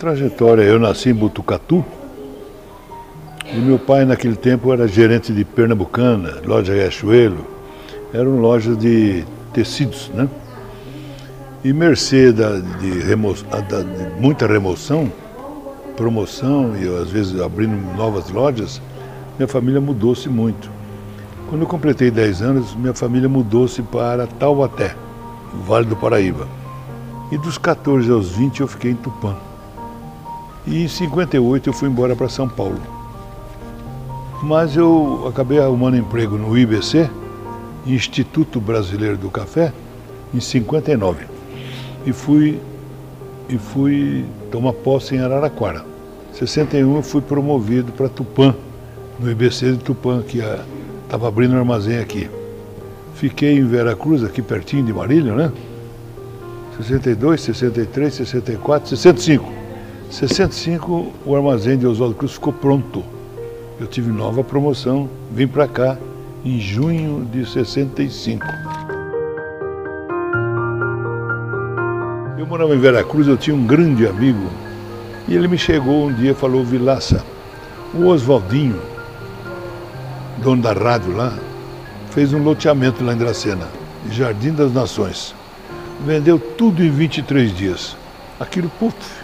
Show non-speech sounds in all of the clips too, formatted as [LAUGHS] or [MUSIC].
trajetória, eu nasci em Butucatu e meu pai naquele tempo era gerente de Pernambucana, loja Riachuelo, eram lojas de tecidos, né? E mercê da, de, remo, da, de muita remoção, promoção e às vezes abrindo novas lojas, minha família mudou-se muito. Quando eu completei 10 anos, minha família mudou-se para Taubaté, Vale do Paraíba. E dos 14 aos 20 eu fiquei em Tupã. E em 58 eu fui embora para São Paulo. Mas eu acabei arrumando emprego no IBC, Instituto Brasileiro do Café, em 59. E fui, e fui tomar posse em Araraquara. Em 61 eu fui promovido para Tupã, no IBC de Tupã, que estava abrindo um armazém aqui. Fiquei em Veracruz, aqui pertinho de Marília, né? 62, 63, 64, 65. 65 o armazém de Oswaldo Cruz ficou pronto. Eu tive nova promoção, vim para cá em junho de 65. Eu morava em Veracruz, eu tinha um grande amigo e ele me chegou um dia e falou, Vilaça, o Oswaldinho, dono da rádio lá, fez um loteamento lá em Dracena, Jardim das Nações. Vendeu tudo em 23 dias. Aquilo, puf,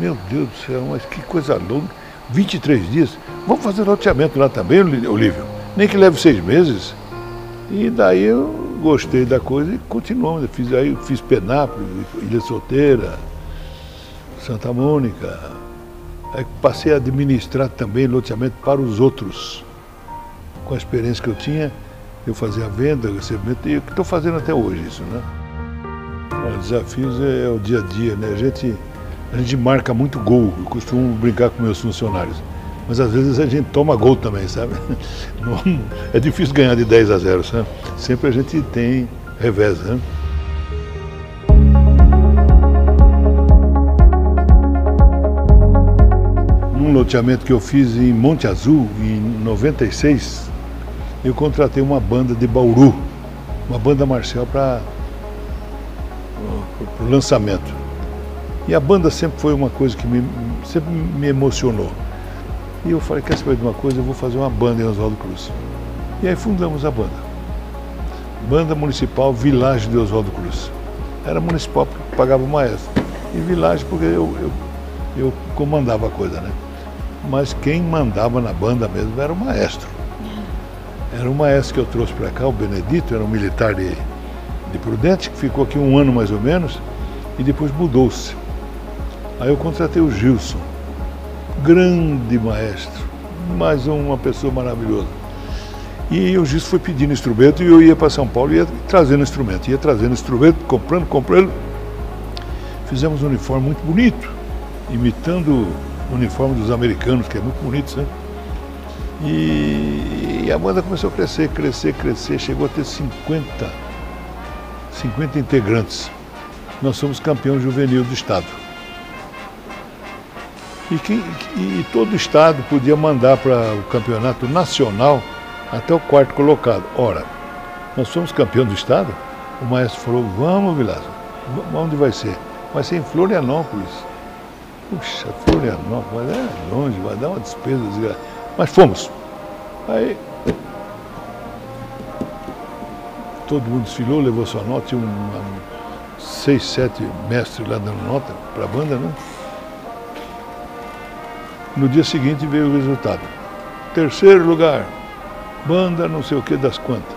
meu Deus do céu, mas que coisa louca. 23 dias. Vamos fazer loteamento lá também, Olívio. Nem que leve seis meses. E daí eu gostei da coisa e continuamos. fiz, aí fiz Penápolis, Ilha Solteira, Santa Mônica. Aí passei a administrar também loteamento para os outros. Com a experiência que eu tinha, eu fazia a venda, o recebimento, e que estou fazendo até hoje isso, né? Os desafios é, é o dia a dia, né? A gente a gente marca muito gol, eu costumo brincar com meus funcionários. Mas às vezes a gente toma gol também, sabe? [LAUGHS] Não, é difícil ganhar de 10 a 0, sabe? Sempre a gente tem revés, né? Num loteamento que eu fiz em Monte Azul, em 96, eu contratei uma banda de Bauru, uma banda marcial para o lançamento. E a banda sempre foi uma coisa que me, sempre me emocionou. E eu falei, quer saber de uma coisa? Eu vou fazer uma banda em Oswaldo Cruz. E aí fundamos a banda. Banda Municipal Vilagem de Oswaldo Cruz. Era municipal porque pagava o maestro. E Vilagem porque eu, eu, eu comandava a coisa, né? Mas quem mandava na banda mesmo era o maestro. Era o maestro que eu trouxe para cá, o Benedito, era um militar de, de Prudente, que ficou aqui um ano mais ou menos, e depois mudou-se. Aí eu contratei o Gilson, grande maestro, mais uma pessoa maravilhosa. E o Gilson foi pedindo instrumento e eu ia para São Paulo e ia trazendo instrumento, ia trazendo instrumento, comprando, comprando. Fizemos um uniforme muito bonito, imitando o uniforme dos americanos, que é muito bonito, né? E, e a banda começou a crescer, crescer, crescer, chegou a ter 50, 50 integrantes. Nós somos campeão juvenil do estado. E, que, e todo o estado podia mandar para o campeonato nacional até o quarto colocado. Ora, nós somos campeão do estado? O maestro falou, vamos, Vilazo, onde vai ser? Vai ser em Florianópolis. Puxa, Florianópolis, é longe, vai dar uma despesa desgraçada. Mas fomos. Aí todo mundo desfilou, levou sua nota, tinha um, seis, sete mestres lá dando nota para a banda, né? No dia seguinte veio o resultado. Terceiro lugar, banda não sei o que das quantas.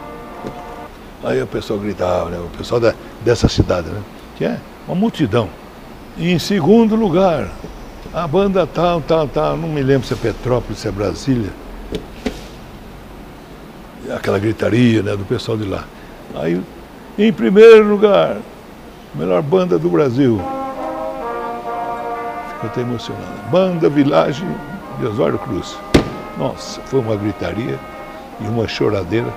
Aí o pessoal gritava, né? o pessoal da, dessa cidade, né? Que é uma multidão. E em segundo lugar, a banda tal, tal, tal, não me lembro se é Petrópolis, se é Brasília. Aquela gritaria né, do pessoal de lá. Aí, em primeiro lugar, melhor banda do Brasil. Fico até emocionado. Banda Vilagem de Osório Cruz. Nossa, foi uma gritaria e uma choradeira.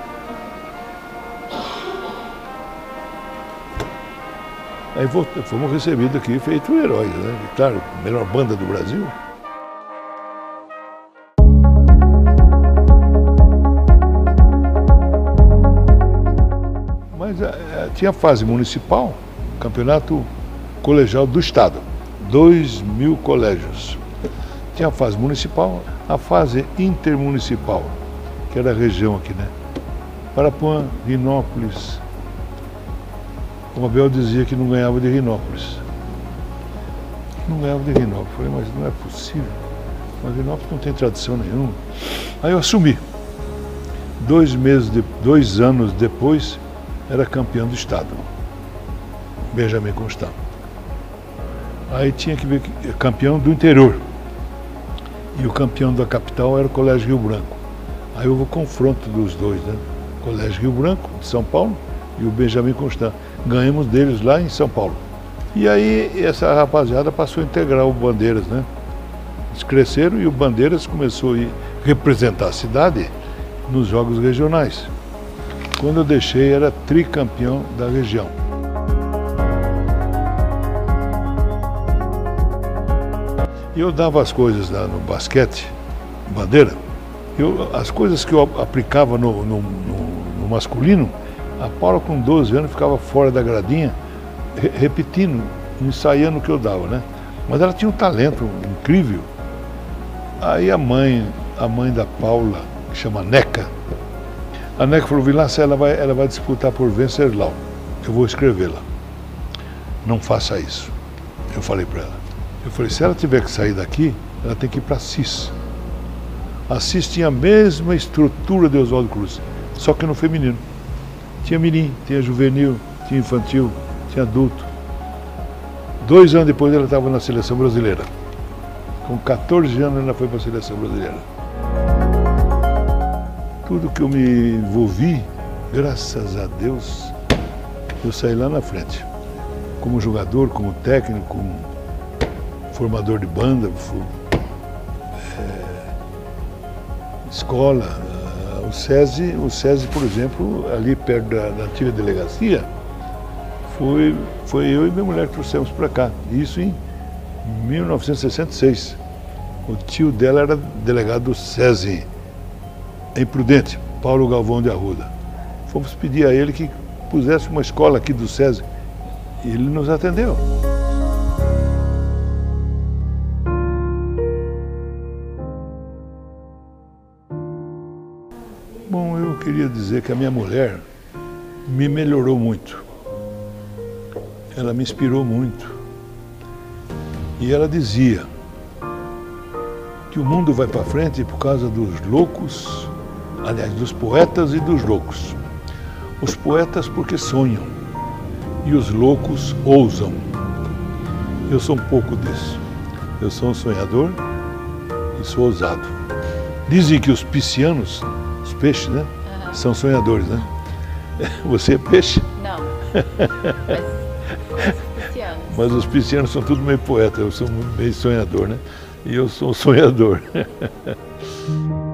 Aí fomos recebidos aqui, feito heróis, né? Claro, melhor banda do Brasil. Mas é, tinha fase municipal, campeonato colegial do Estado 2 mil colégios. Tinha a fase municipal, a fase intermunicipal, que era a região aqui, né? Parapuã, Rinópolis. O Abel dizia que não ganhava de Rinópolis. Não ganhava de Rinópolis. Falei, mas não é possível. Mas Rinópolis não tem tradição nenhuma. Aí eu assumi. Dois meses, de, dois anos depois, era campeão do estado. Benjamin Constant. Aí tinha que ver campeão do interior. E o campeão da capital era o Colégio Rio Branco. Aí houve o confronto dos dois, né? Colégio Rio Branco, de São Paulo, e o Benjamin Constant. Ganhamos deles lá em São Paulo. E aí essa rapaziada passou a integrar o Bandeiras, né? Eles cresceram e o Bandeiras começou a representar a cidade nos jogos regionais. Quando eu deixei, era tricampeão da região. E eu dava as coisas lá no basquete, bandeira, eu, as coisas que eu aplicava no, no, no, no masculino, a Paula com 12 anos ficava fora da gradinha, re, repetindo, ensaiando o que eu dava, né? Mas ela tinha um talento incrível. Aí a mãe, a mãe da Paula, que chama Neca, a Neca falou, Vilaça, ela vai, ela vai disputar por Venceslau. Eu vou escrevê-la. Não faça isso. Eu falei para ela. Eu falei, se ela tiver que sair daqui, ela tem que ir para Assis. Assis tinha a mesma estrutura de Oswaldo Cruz, só que no feminino. Tinha mirim, tinha juvenil, tinha infantil, tinha adulto. Dois anos depois ela estava na seleção brasileira. Com 14 anos ela foi para a seleção brasileira. Tudo que eu me envolvi, graças a Deus, eu saí lá na frente. Como jogador, como técnico, como formador de banda, é, escola. O SESI, o SESI, por exemplo, ali perto da, da antiga delegacia, foi, foi eu e minha mulher que trouxemos para cá. Isso em 1966. O tio dela era delegado do SESI, em Prudente, Paulo Galvão de Arruda. Fomos pedir a ele que pusesse uma escola aqui do SESI. Ele nos atendeu. Queria dizer que a minha mulher me melhorou muito. Ela me inspirou muito. E ela dizia que o mundo vai para frente por causa dos loucos, aliás, dos poetas e dos loucos. Os poetas porque sonham e os loucos ousam. Eu sou um pouco disso. Eu sou um sonhador e sou ousado. Dizem que os piscianos peixes, né? São sonhadores, né? [LAUGHS] Você é peixe? Não. [LAUGHS] Mas, Mas os piscianos são tudo meio poeta, eu sou meio sonhador, né? E eu sou um sonhador. [LAUGHS]